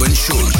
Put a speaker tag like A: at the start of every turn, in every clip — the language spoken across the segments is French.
A: With Robin Schulz.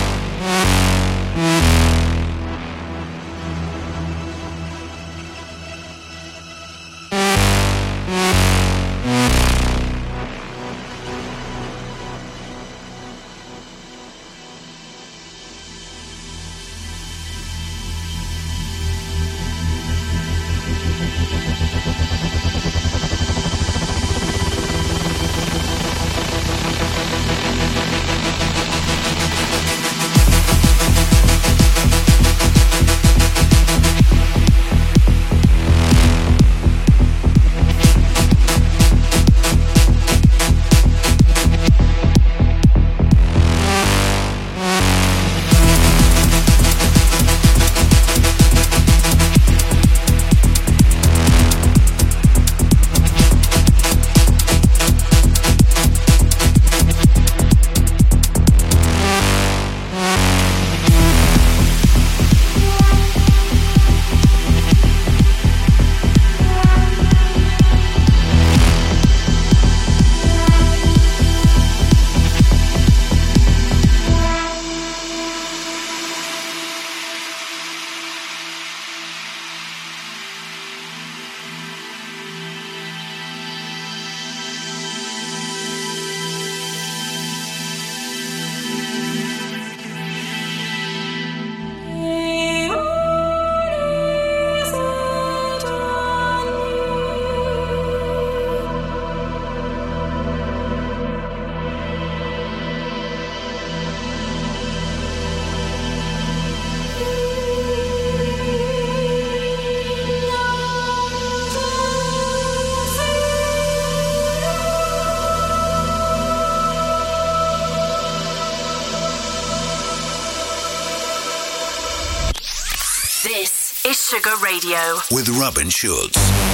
B: Sugar Radio.
C: with Robin Schulz.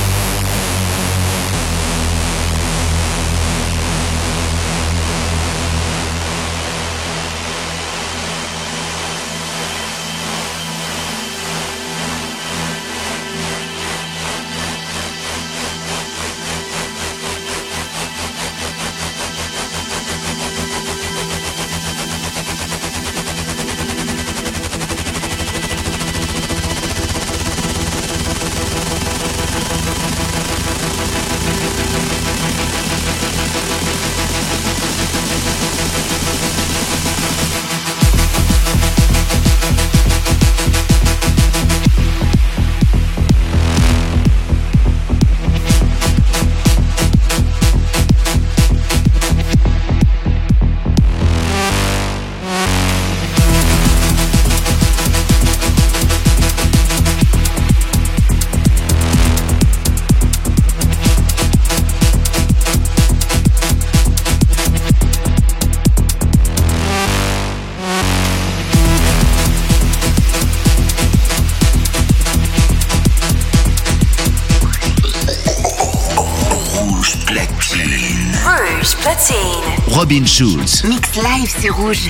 D: Robin Schulz.
E: Mix live sur Rouge.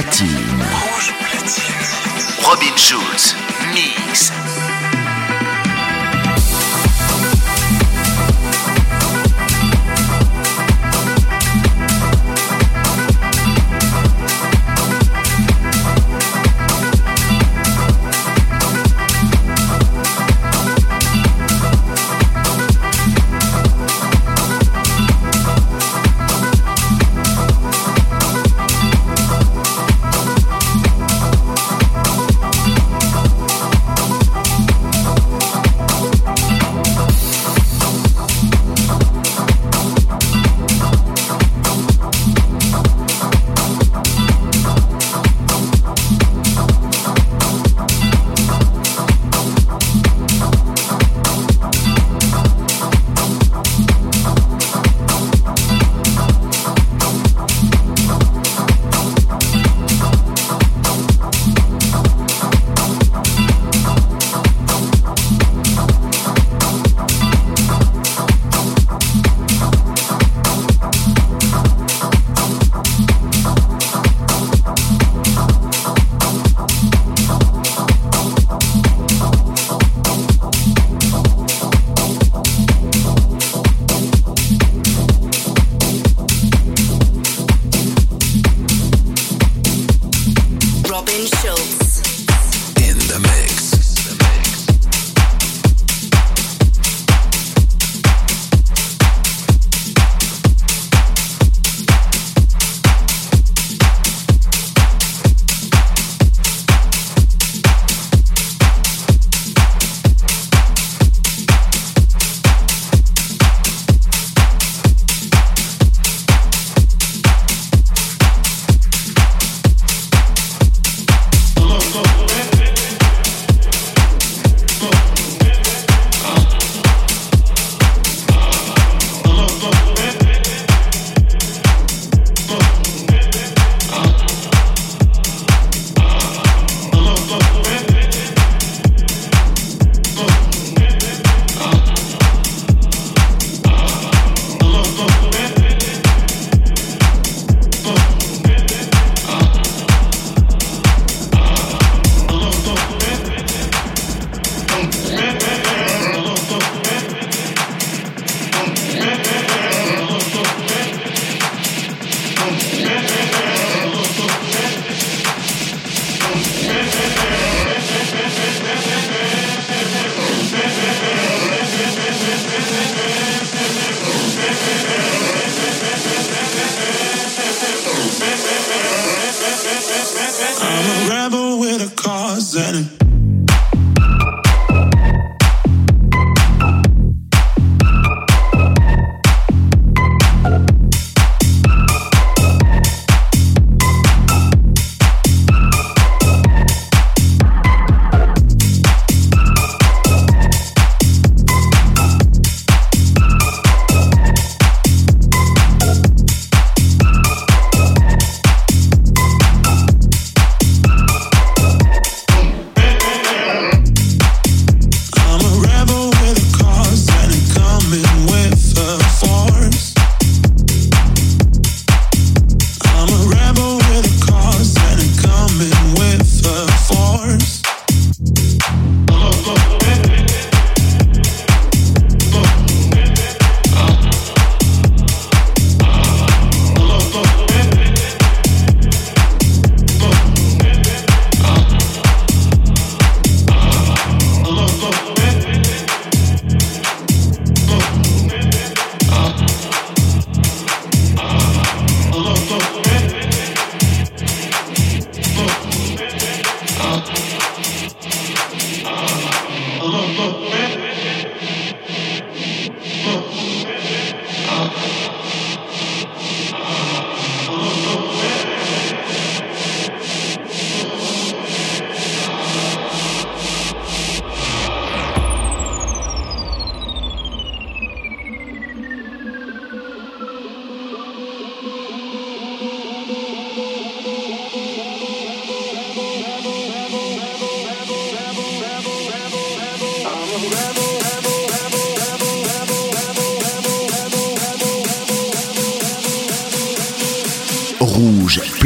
D: Rouge platine. Robin Schulz, Zanny.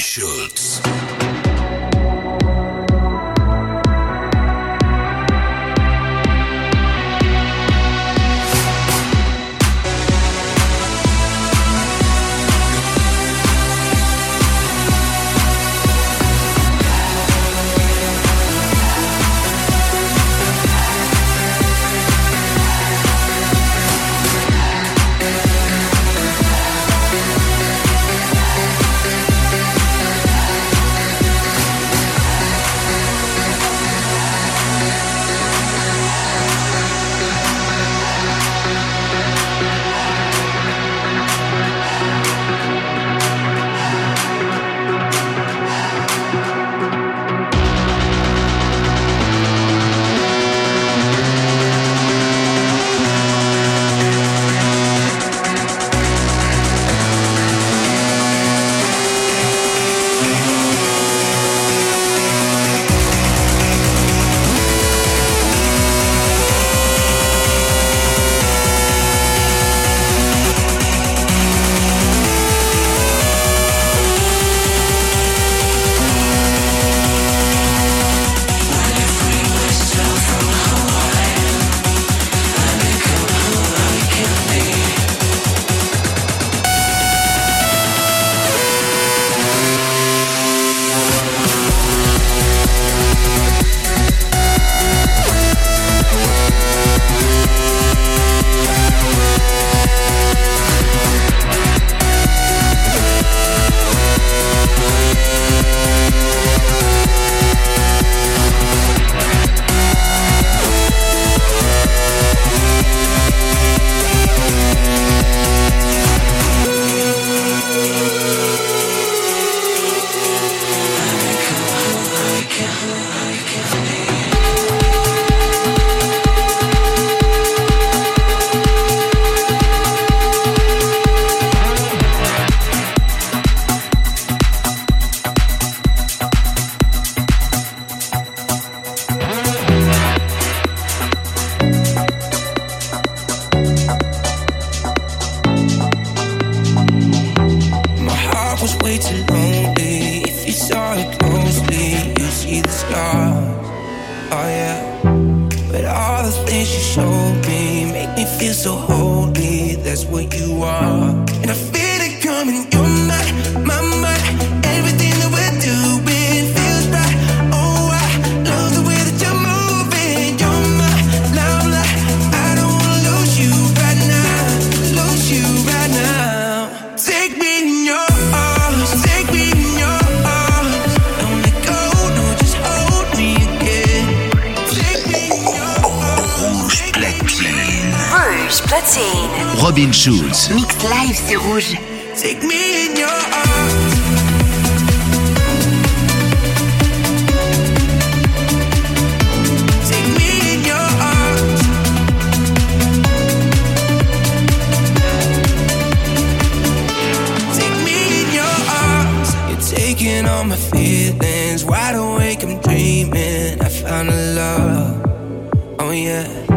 F: Schulz.
G: mix live, c'est rouge.
F: Take me in your arms. Taking all my feelings, wide awake, I'm dreaming. I found a love, oh yeah.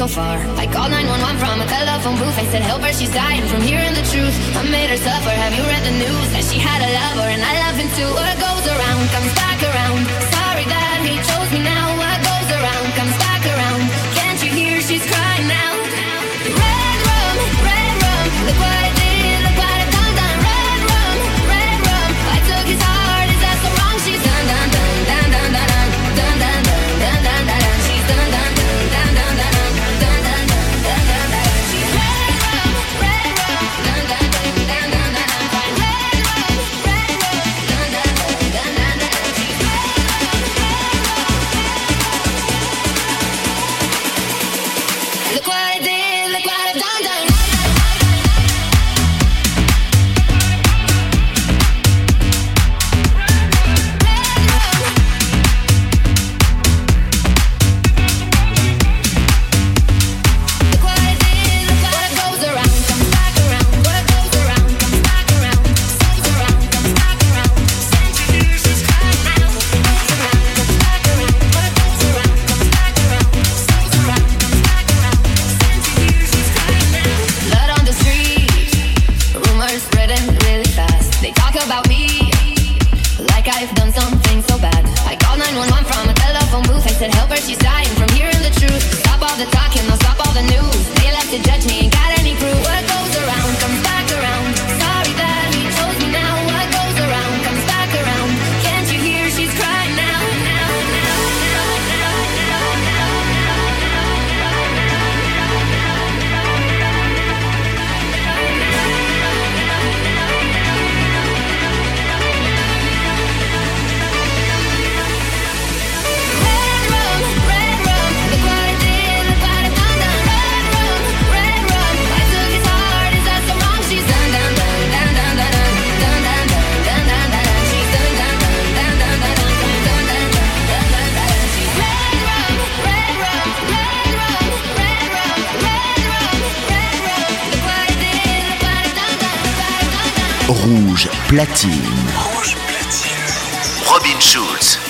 H: so far. I called 911 from a telephone booth. I said, said, help her, she's dying from hearing the truth. Stop all the talking, don't stop all the news. They like to judge me. Rouge platine.
D: Rouge platine.
H: Robin Schulz.